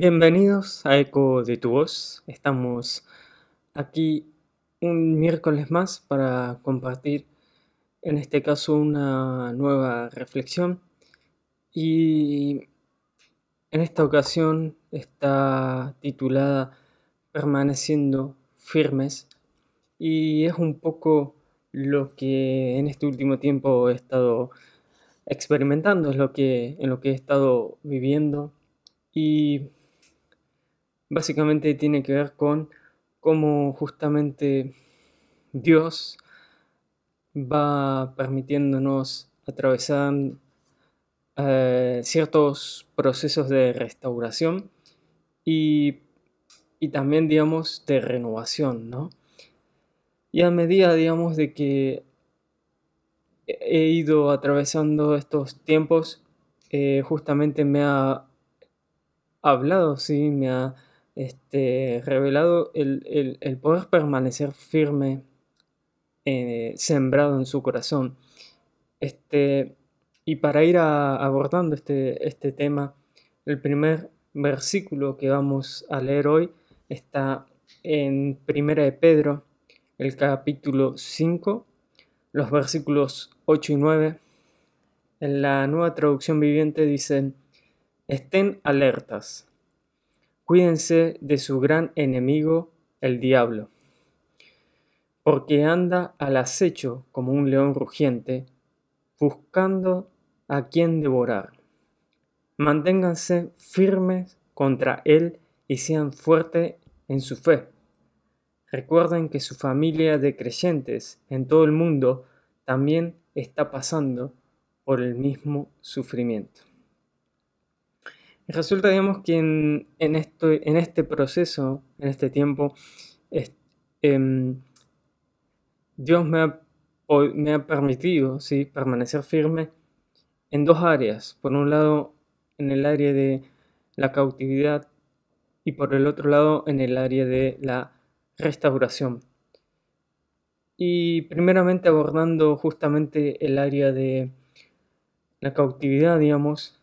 Bienvenidos a Eco de tu Voz. Estamos aquí un miércoles más para compartir, en este caso, una nueva reflexión. Y en esta ocasión está titulada Permaneciendo firmes. Y es un poco lo que en este último tiempo he estado experimentando, es lo que, en lo que he estado viviendo. Y básicamente tiene que ver con cómo justamente Dios va permitiéndonos atravesar eh, ciertos procesos de restauración y, y, también, digamos, de renovación, ¿no? Y a medida, digamos, de que he ido atravesando estos tiempos, eh, justamente me ha hablado, sí, me ha este, revelado el, poder permanecer firme, eh, sembrado en su corazón. Este, y para ir abordando este, este tema, el primer versículo que vamos a leer hoy está en Primera de Pedro, el capítulo 5, los versículos 8 y 9. En la nueva traducción viviente dicen, estén alertas Cuídense de su gran enemigo, el diablo, porque anda al acecho como un león rugiente, buscando a quien devorar. Manténganse firmes contra él y sean fuertes en su fe. Recuerden que su familia de creyentes en todo el mundo también está pasando por el mismo sufrimiento. Resulta, digamos, que en, esto, en este proceso, en este tiempo, em, Dios me ha, me ha permitido ¿sí? permanecer firme en dos áreas. Por un lado, en el área de la cautividad y por el otro lado, en el área de la restauración. Y primeramente abordando justamente el área de la cautividad, digamos,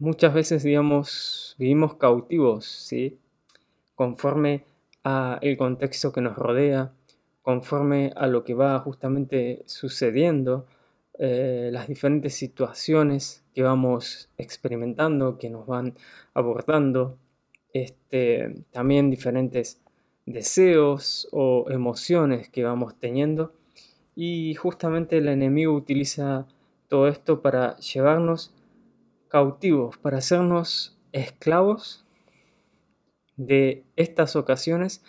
muchas veces, digamos, vivimos cautivos, ¿sí? Conforme a el contexto que nos rodea, conforme a lo que va justamente sucediendo, eh, las diferentes situaciones que vamos experimentando, que nos van abordando, este, también diferentes deseos o emociones que vamos teniendo. Y justamente el enemigo utiliza todo esto para llevarnos cautivos, para hacernos esclavos de estas ocasiones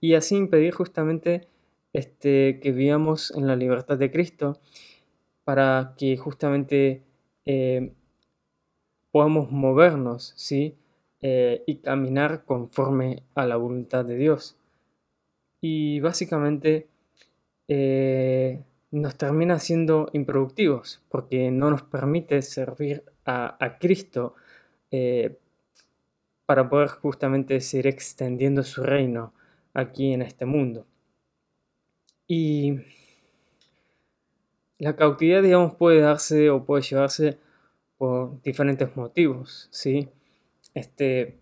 y así impedir justamente este, que vivamos en la libertad de Cristo, para que justamente eh, podamos movernos ¿sí? Eh, y caminar conforme a la voluntad de Dios. Y básicamente eh, nos termina siendo improductivos porque no nos permite servir a, Cristo eh, para poder justamente seguir extendiendo su reino aquí en este mundo. Y la cautividad, digamos, puede darse o puede llevarse por diferentes motivos, ¿sí? Este,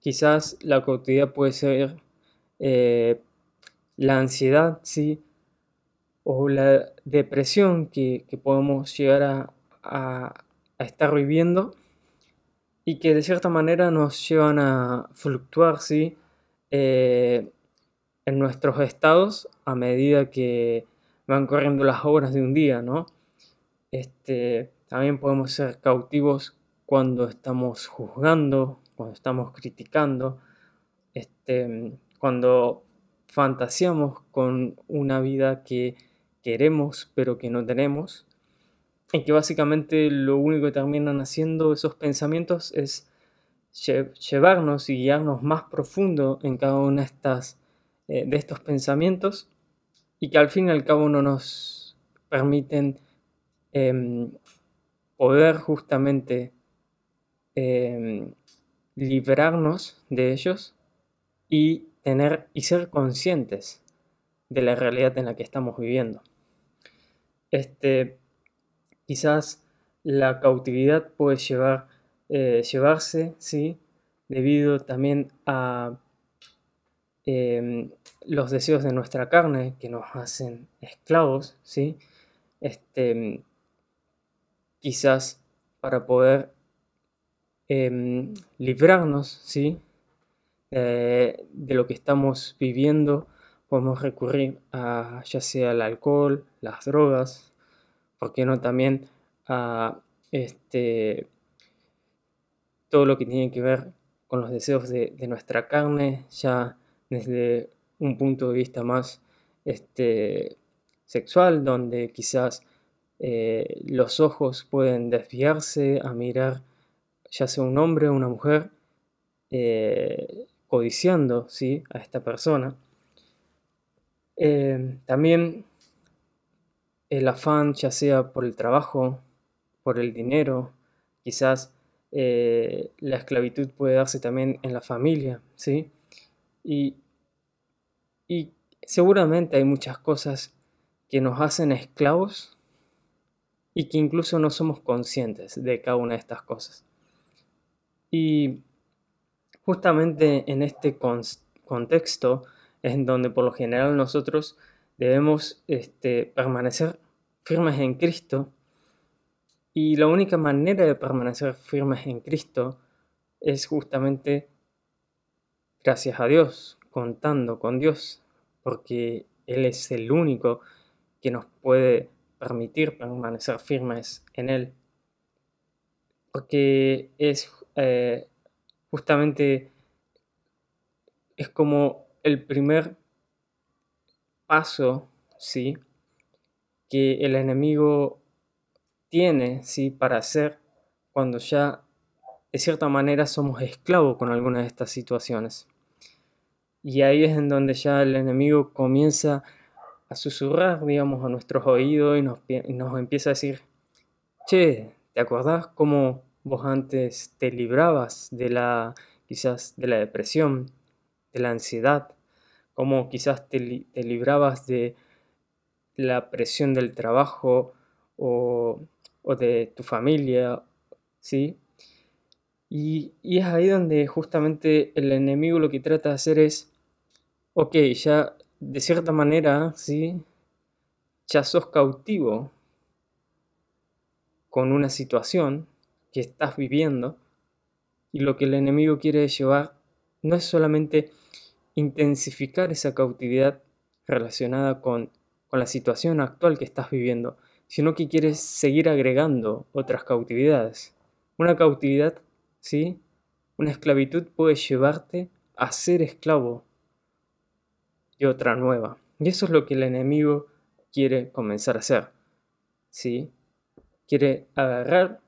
quizás la cautividad puede ser eh, la ansiedad, ¿sí? O la depresión que, podemos llegar a, a estar viviendo y que de cierta manera nos llevan a fluctuar. Eh, en nuestros estados a medida que van corriendo las horas de un día, ¿no? Este, también podemos ser cautivos cuando estamos juzgando, cuando estamos criticando, este, cuando fantaseamos con una vida que queremos pero que no tenemos en que básicamente lo único que terminan haciendo esos pensamientos es llevarnos y guiarnos más profundo en cada uno de, eh, de estos pensamientos y que al fin y al cabo no nos permiten em, poder justamente em, liberarnos de ellos y tener y ser conscientes de la realidad en la que estamos viviendo. Este, Quizás la cautividad puede llevar, eh, llevarse, ¿sí? debido también a em, los deseos de nuestra carne que nos hacen esclavos, ¿sí? Este, quizás para poder em, librarnos, ¿sí? Eh, de lo que estamos viviendo, podemos recurrir a ya sea el alcohol, las drogas, ¿por qué no también a este, todo lo que tiene que ver con los deseos de, nuestra carne, ya desde un punto de vista más este, sexual, donde quizás eh, los ojos pueden desviarse a mirar ya sea un hombre o una mujer, eh, codiciando ¿sí? a esta persona. Eh, también el afán, ya sea por el trabajo, por el dinero, quizás eh, la esclavitud puede darse también en la familia, ¿sí? Y, y seguramente hay muchas cosas que nos hacen esclavos y que incluso no somos conscientes de cada una de estas cosas. Y justamente en este contexto en donde por lo general nosotros debemos este, permanecer firmes en Cristo y la única manera de permanecer firmes en Cristo es justamente gracias a Dios, contando con Dios, porque Él es el único que nos puede permitir permanecer firmes en Él. Porque es eh, justamente, es como el primer paso, ¿sí? Que el enemigo tiene ¿sí? para hacer cuando ya de cierta manera somos esclavos con alguna de estas situaciones. Y ahí es en donde ya el enemigo comienza a susurrar, digamos, a nuestros oídos y nos, nos empieza a decir, che, ¿te acordás cómo vos antes te librabas de la, quizás, de la depresión, de la ansiedad? ¿Cómo quizás te, librabas de la presión del trabajo o de tu familia, ¿sí? Y, es ahí donde justamente el enemigo lo que trata de hacer es, ok, ya de cierta manera, ¿sí? Ya sos cautivo con una situación que estás viviendo y lo que el enemigo quiere llevar no es solamente intensificar esa cautividad relacionada con, con la situación actual que estás viviendo, sino que quieres seguir agregando otras cautividades. Una cautividad, ¿sí? Una esclavitud puede llevarte a ser esclavo de otra nueva. Y eso es lo que el enemigo quiere comenzar a hacer. ¿Sí? Quiere agarrar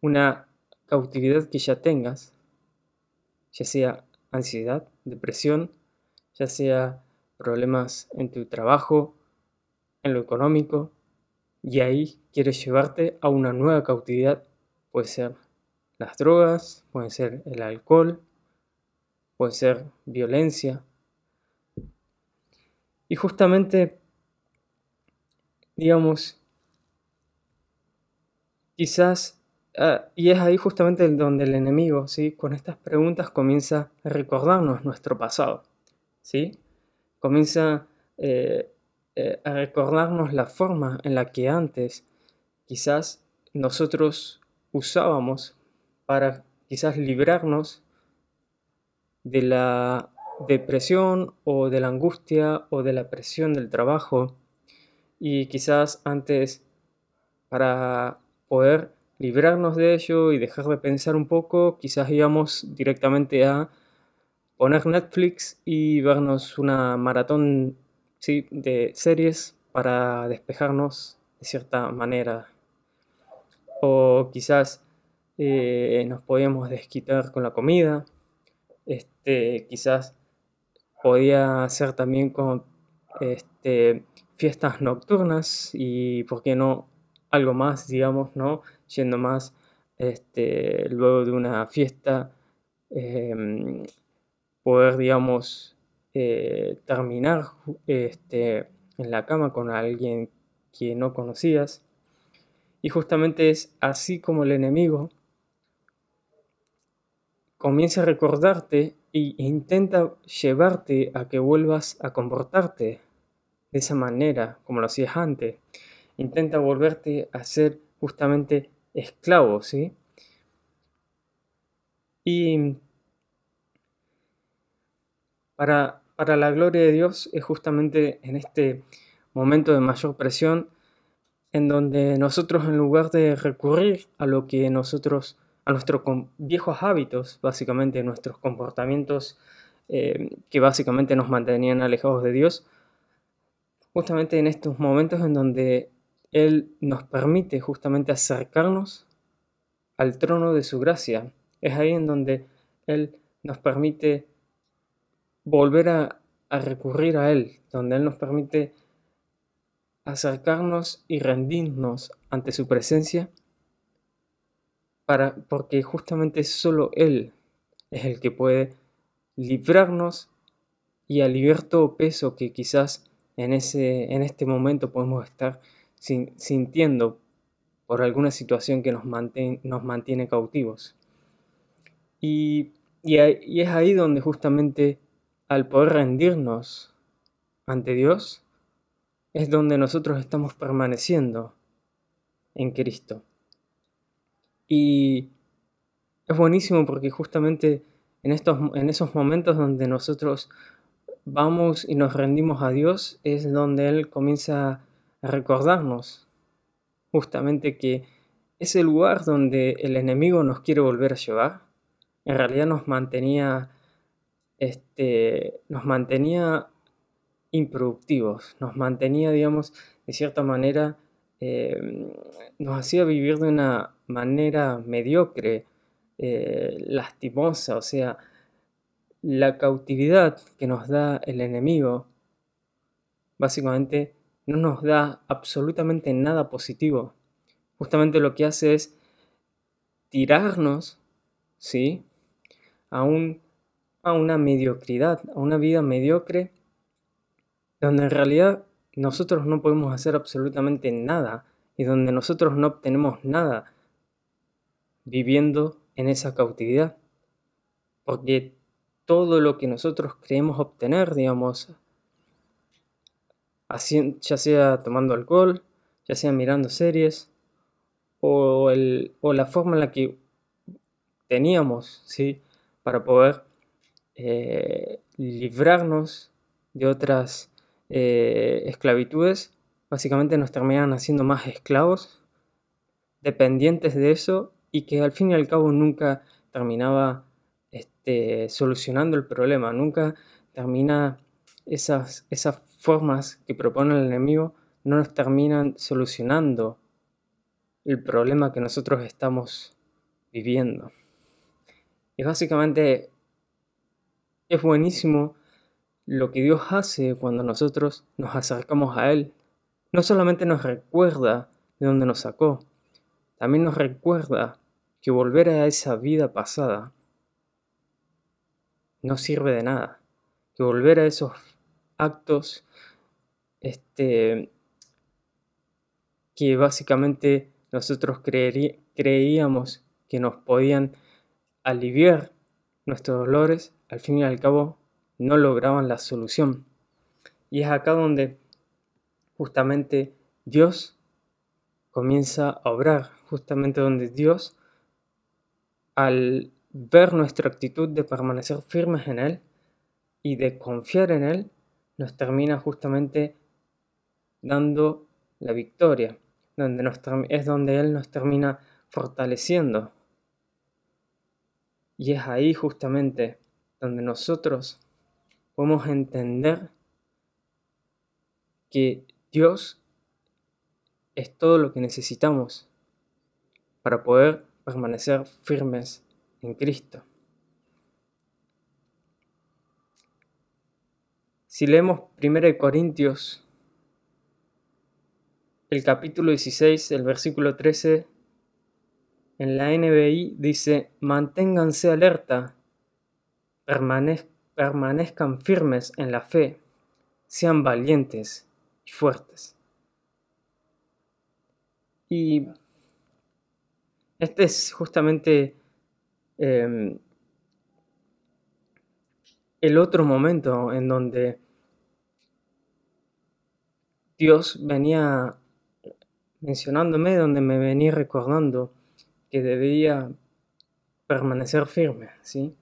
una cautividad que ya tengas, ya sea ansiedad, depresión, ya sea problemas en tu trabajo, en lo económico, y ahí quieres llevarte a una nueva cautividad. Puede ser las drogas, puede ser el alcohol, puede ser violencia. Y justamente, digamos, quizás, ah, y es ahí justamente donde el enemigo, ¿sí? con estas preguntas comienza a recordarnos nuestro pasado. ¿sí? Comienza eh, eh, a recordarnos la forma en la que antes quizás nosotros usábamos para quizás librarnos de la depresión o de la angustia o de la presión del trabajo y quizás antes para poder librarnos de ello y dejar de pensar un poco, quizás íbamos directamente a poner Netflix y vernos una maratón ¿sí? de series para despejarnos de cierta manera. O quizás eh, nos podíamos desquitar con la comida. Este, quizás podía ser también con este, fiestas nocturnas y, ¿por qué no? Algo más, digamos, ¿no? Yendo más este, luego de una fiesta, em, poder, digamos, eh, terminar este, en la cama con alguien que no conocías. Y justamente es así como el enemigo comienza a recordarte e intenta llevarte a que vuelvas a comportarte de esa manera como lo hacías antes. Intenta volverte a ser justamente esclavo, ¿sí? Y para, para la gloria de Dios es justamente en este momento de mayor presión en donde nosotros en lugar de recurrir a lo que nosotros, a nuestros viejos hábitos, básicamente nuestros comportamientos eh, que básicamente nos mantenían alejados de Dios, justamente en estos momentos en donde Él nos permite justamente acercarnos al trono de su gracia, es ahí en donde Él nos permite volver a, recurrir a Él, donde Él nos permite acercarnos y rendirnos ante su presencia, para, porque justamente solo Él es el que puede librarnos y aliviar todo peso que quizás en, ese, en este momento podemos estar sintiendo por alguna situación que nos, nos mantiene cautivos. Y, y es ahí donde justamente al poder rendirnos ante Dios, es donde nosotros estamos permaneciendo en Cristo. Y es buenísimo porque justamente en, estos, en esos momentos donde nosotros vamos y nos rendimos a Dios es donde Él comienza recordarnos justamente que ese lugar donde el enemigo nos quiere volver a llevar, en realidad nos mantenía, este, nos mantenía improductivos, nos mantenía, digamos, de cierta manera, eh, nos hacía vivir de una manera mediocre, eh, lastimosa, o sea, la cautividad que nos da el enemigo, básicamente, no nos da absolutamente nada positivo. Justamente lo que hace es tirarnos, ¿sí? A, un, a una mediocridad, a una vida mediocre donde en realidad nosotros no podemos hacer absolutamente nada y donde nosotros no obtenemos nada viviendo en esa cautividad. Porque todo lo que nosotros creemos obtener, digamos, ya sea tomando alcohol, ya sea mirando series, o, el, o la forma en la que teníamos, ¿sí? Para poder eh, librarnos de otras eh, esclavitudes, básicamente nos terminan haciendo más esclavos, dependientes de eso, y que al fin y al cabo nunca terminaba este, solucionando el problema, nunca termina esas, esas formas que propone el enemigo, no nos terminan solucionando el problema que nosotros estamos viviendo. Y básicamente es buenísimo lo que Dios hace cuando nosotros nos acercamos a Él, no solamente nos recuerda de dónde nos sacó, también nos recuerda que volver a esa vida pasada no sirve de nada, que volver a esos actos este, que básicamente nosotros creíamos que nos podían aliviar nuestros dolores, al fin y al cabo no lograban la solución. Y es acá donde justamente Dios comienza a obrar, justamente donde Dios, al ver nuestra actitud de permanecer firmes en Él y de confiar en Él, nos termina justamente dando la victoria, donde es donde Él nos termina fortaleciendo. Y es ahí justamente donde nosotros podemos entender que Dios es todo lo que necesitamos para poder permanecer firmes en Cristo. Si leemos 1 Corintios, el capítulo 16, el versículo 13, en la NBI dice, manténganse alerta, permanezcan firmes en la fe, sean valientes y fuertes. Y este es justamente em, el otro momento en donde Dios venía mencionándome, donde me venía recordando que debía permanecer firme, ¿sí?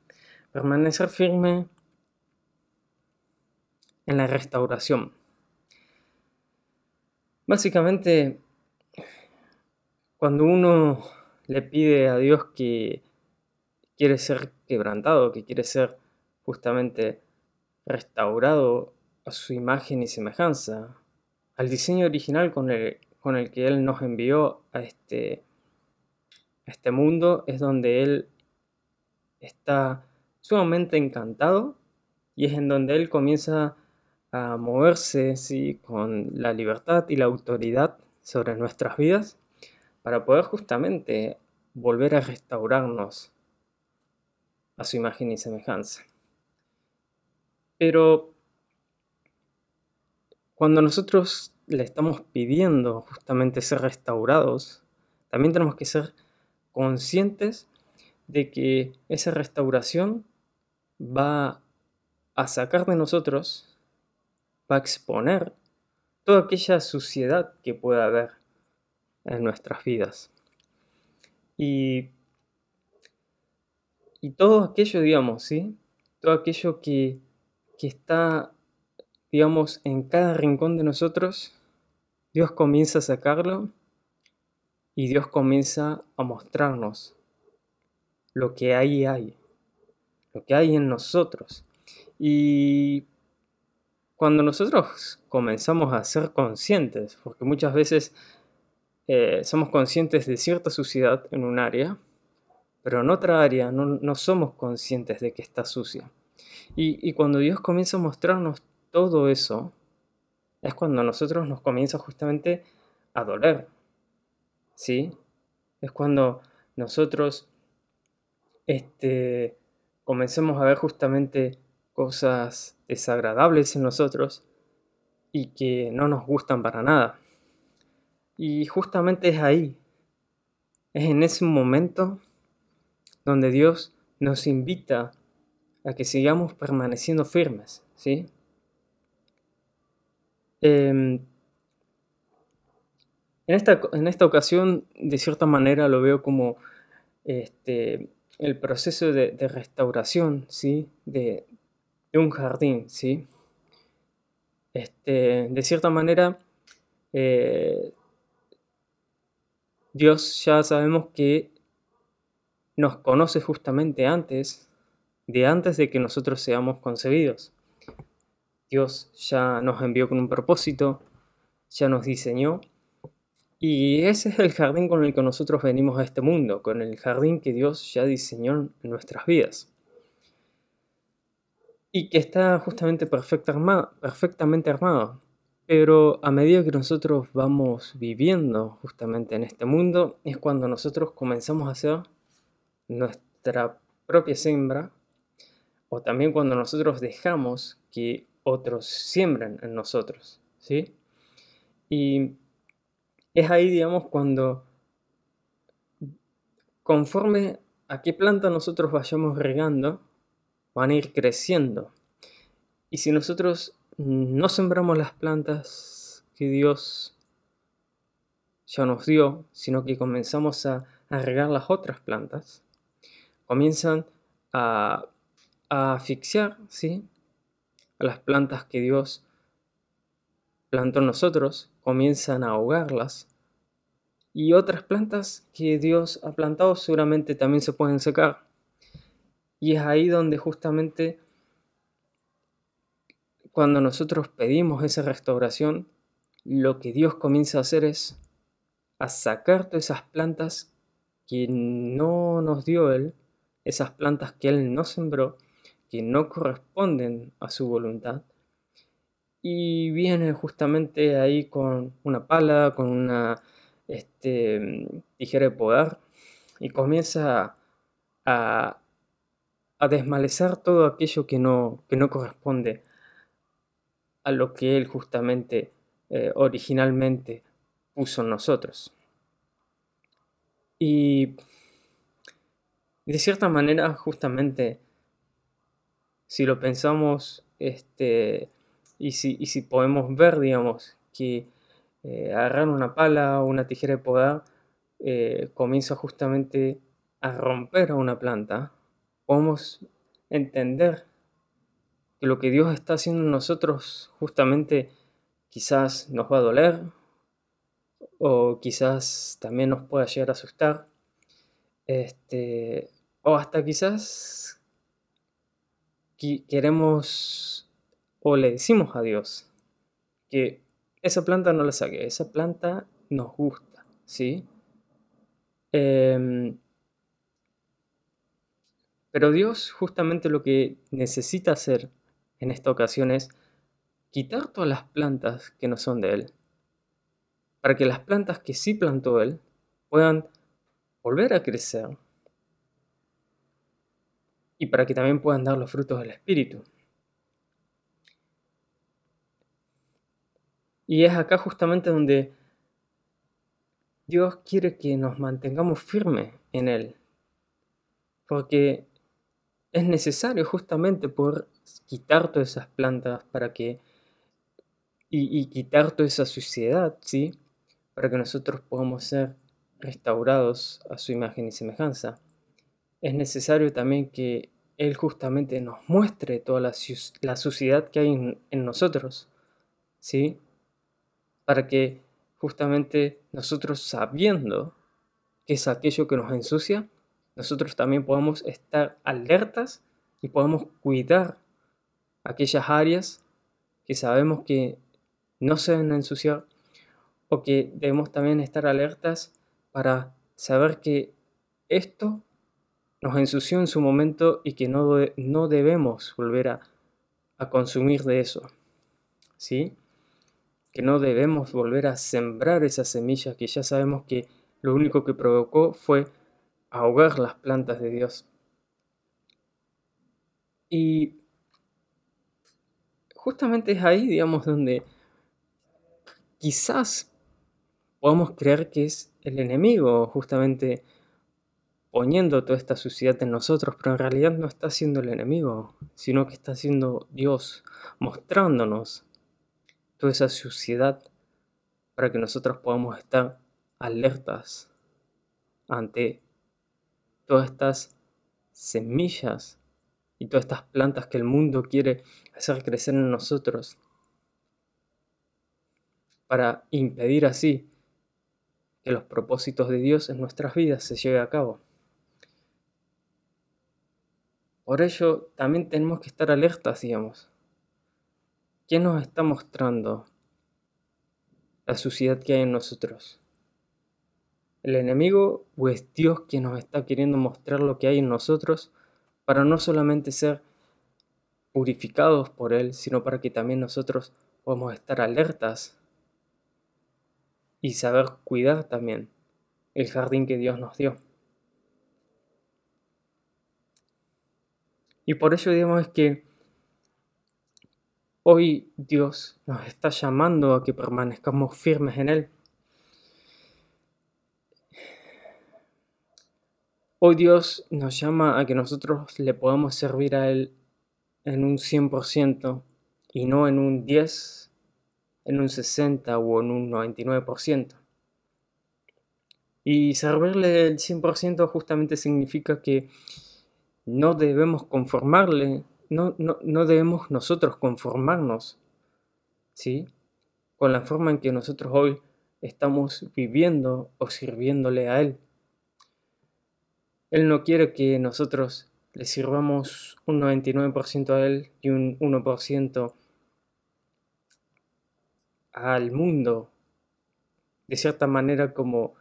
Permanecer firme en la restauración. Básicamente, cuando uno le pide a Dios que quiere ser quebrantado, que quiere ser justamente restaurado a su imagen y semejanza, al diseño original con el, con el que Él nos envió a este, a este mundo, es donde Él está sumamente encantado y es en donde Él comienza a moverse ¿sí? con la libertad y la autoridad sobre nuestras vidas para poder justamente volver a restaurarnos a su imagen y semejanza. Pero cuando nosotros le estamos pidiendo justamente ser restaurados, también tenemos que ser conscientes de que esa restauración va a sacar de nosotros, va a exponer toda aquella suciedad que pueda haber en nuestras vidas. Y, y todo aquello, digamos, ¿sí? Todo aquello que, que está, digamos, en cada rincón de nosotros, Dios comienza a sacarlo y Dios comienza a mostrarnos lo que ahí hay, lo que hay en nosotros. Y cuando nosotros comenzamos a ser conscientes, porque muchas veces eh, somos conscientes de cierta suciedad en un área, pero en otra área no, somos conscientes de que está sucia. Y, y, cuando Dios comienza a mostrarnos todo eso, es cuando a nosotros nos comienza justamente a doler. ¿Sí? Es cuando nosotros este, comencemos a ver justamente cosas desagradables en nosotros y que no nos gustan para nada. Y justamente es ahí, es en ese momento donde Dios nos invita a que sigamos permaneciendo firmes, ¿sí? Em, en, esta, en esta ocasión, de cierta manera, lo veo como este, el proceso de, restauración, ¿sí? De, un jardín, ¿sí? Este, de cierta manera, eh, Dios ya sabemos que nos conoce justamente antes, de antes de que nosotros seamos concebidos. Dios ya nos envió con un propósito, ya nos diseñó. Y ese es el jardín con el que nosotros venimos a este mundo, con el jardín que Dios ya diseñó en nuestras vidas. Y que está justamente perfectamente armado. Pero a medida que nosotros vamos viviendo justamente en este mundo, es cuando nosotros comenzamos a hacer nuestra propia siembra, o también cuando nosotros dejamos que otros siembran en nosotros, ¿sí? Y es ahí, digamos, cuando conforme a qué planta nosotros vayamos regando, van a ir creciendo. Y si nosotros no sembramos las plantas que Dios ya nos dio, sino que comenzamos a, regar las otras plantas, comienzan a, a asfixiar ¿sí? A las plantas que Dios plantó en nosotros, comienzan a ahogarlas. Y otras plantas que Dios ha plantado seguramente también se pueden secar. Y es ahí donde justamente cuando nosotros pedimos esa restauración, lo que Dios comienza a hacer es a sacar todas esas plantas que no nos dio Él, esas plantas que Él no sembró, que no corresponden a su voluntad. Y viene justamente ahí con una pala, con una este, tijera de podar, y comienza a, a desmalezar todo aquello que no, que no corresponde a lo que Él justamente eh, originalmente puso en nosotros. Y de cierta manera justamente si lo pensamos, este, y si, y si podemos ver, digamos, que eh, agarrar una pala o una tijera de podar eh, comienza justamente a romper a una planta, podemos entender que lo que Dios está haciendo en nosotros justamente quizás nos va a doler o quizás también nos pueda llegar a asustar, este, o hasta quizás queremos o le decimos a Dios que esa planta no la saque, esa planta nos gusta, ¿sí? Em, pero Dios justamente lo que necesita hacer en esta ocasión es quitar todas las plantas que no son de Él, para que las plantas que sí plantó Él puedan volver a crecer y para que también puedan dar los frutos del Espíritu. Y es acá justamente donde Dios quiere que nos mantengamos firmes en Él. Porque es necesario justamente poder quitar todas esas plantas para que. y, quitar toda esa suciedad, ¿sí? Para que nosotros podamos ser restaurados a su imagen y semejanza. Es necesario también que Él justamente nos muestre toda la, suciedad que hay en, en nosotros, ¿sí? para que justamente nosotros sabiendo que es aquello que nos ensucia, nosotros también podamos estar alertas y podamos cuidar aquellas áreas que sabemos que no se deben ensuciar o que debemos también estar alertas para saber que esto nos ensució en su momento y que no, no debemos volver a, a consumir de eso. ¿Sí? que no debemos volver a sembrar esas semillas que ya sabemos que lo único que provocó fue ahogar las plantas de Dios. Y justamente es ahí, digamos, donde quizás podamos creer que es el enemigo justamente poniendo toda esta suciedad en nosotros, pero en realidad no está siendo el enemigo, sino que está siendo Dios mostrándonos toda esa suciedad para que nosotros podamos estar alertas ante todas estas semillas y todas estas plantas que el mundo quiere hacer crecer en nosotros para impedir así que los propósitos de Dios en nuestras vidas se lleven a cabo. Por ello, también tenemos que estar alertas, digamos, ¿Qué nos está mostrando la suciedad que hay en nosotros? ¿El enemigo o es Dios quien nos está queriendo mostrar lo que hay en nosotros para no solamente ser purificados por Él, sino para que también nosotros podamos estar alertas y saber cuidar también el jardín que Dios nos dio? Y por ello digamos que Hoy Dios nos está llamando a que permanezcamos firmes en Él. Hoy Dios nos llama a que nosotros le podamos servir a Él en un 100% y no en un 10, en un 60 o en un 99%. Y servirle el 100% justamente significa que no debemos conformarle no, no, debemos nosotros conformarnos, ¿sí? Con la forma en que nosotros hoy estamos viviendo o sirviéndole a Él. Él no quiere que nosotros le sirvamos un 99% a Él y un 1% al mundo, de cierta manera como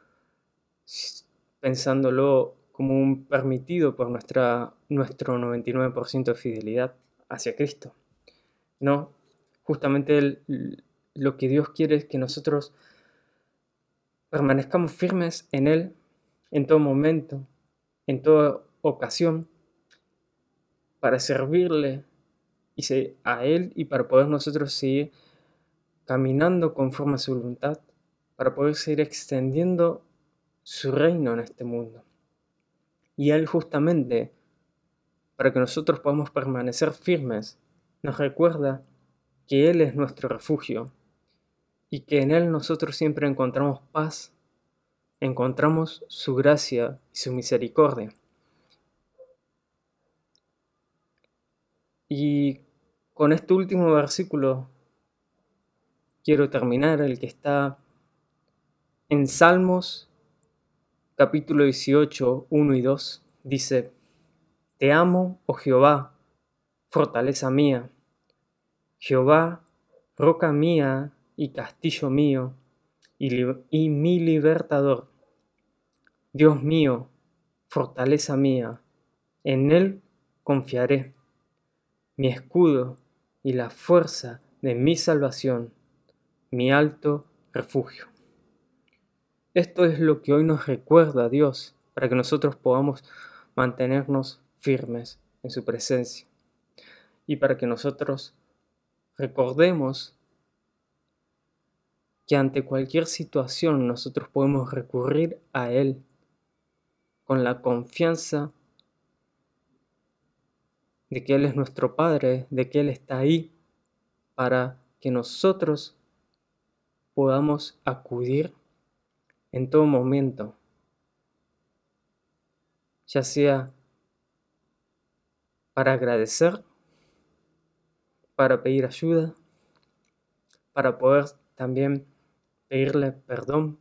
pensándolo como un permitido por nuestra, nuestro 99% de fidelidad hacia Cristo. No, justamente lo que Dios quiere es que nosotros permanezcamos firmes en Él en todo momento, en toda ocasión, para servirle y a Él y para poder nosotros seguir caminando conforme a su voluntad, para poder seguir extendiendo su reino en este mundo. Y Él justamente para que nosotros podamos permanecer firmes. Nos recuerda que Él es nuestro refugio y que en Él nosotros siempre encontramos paz, encontramos su gracia y su misericordia. Y con este último versículo quiero terminar, el que está en Salmos capítulo 18, 1 y 2, dice, Te amo, oh Jehová, fortaleza mía, Jehová, roca mía y castillo mío, y, y mi libertador. Dios mío, fortaleza mía, en Él confiaré mi escudo y la fuerza de mi salvación, mi alto refugio. Esto es lo que hoy nos recuerda Dios para que nosotros podamos mantenernos firmes en su presencia. Y para que nosotros recordemos que ante cualquier situación nosotros podemos recurrir a Él con la confianza de que Él es nuestro Padre, de que Él está ahí para que nosotros podamos acudir en todo momento, ya sea para agradecer, para pedir ayuda, para poder también pedirle perdón.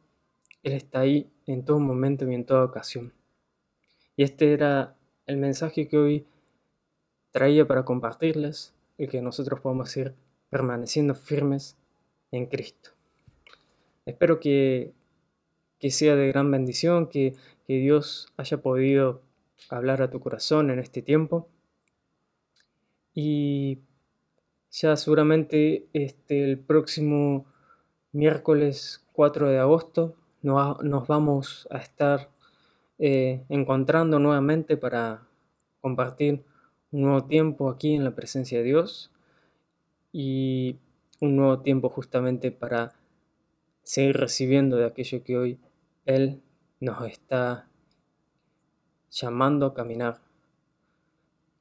Él está ahí en todo momento y en toda ocasión. Y este era el mensaje que hoy traía para compartirles y que nosotros podamos ir permaneciendo firmes en Cristo. Espero que, sea de gran bendición, que, Dios haya podido hablar a tu corazón en este tiempo. Y ya seguramente este, el próximo miércoles 4 de agosto nos, vamos a estar eh, encontrando nuevamente para compartir un nuevo tiempo aquí en la presencia de Dios y un nuevo tiempo justamente para seguir recibiendo de aquello que hoy Él nos está llamando a caminar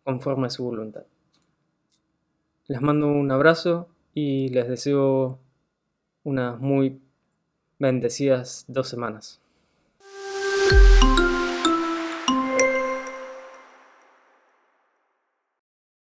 conforme a su voluntad. Les mando un abrazo y les deseo unas muy bendecidas dos semanas.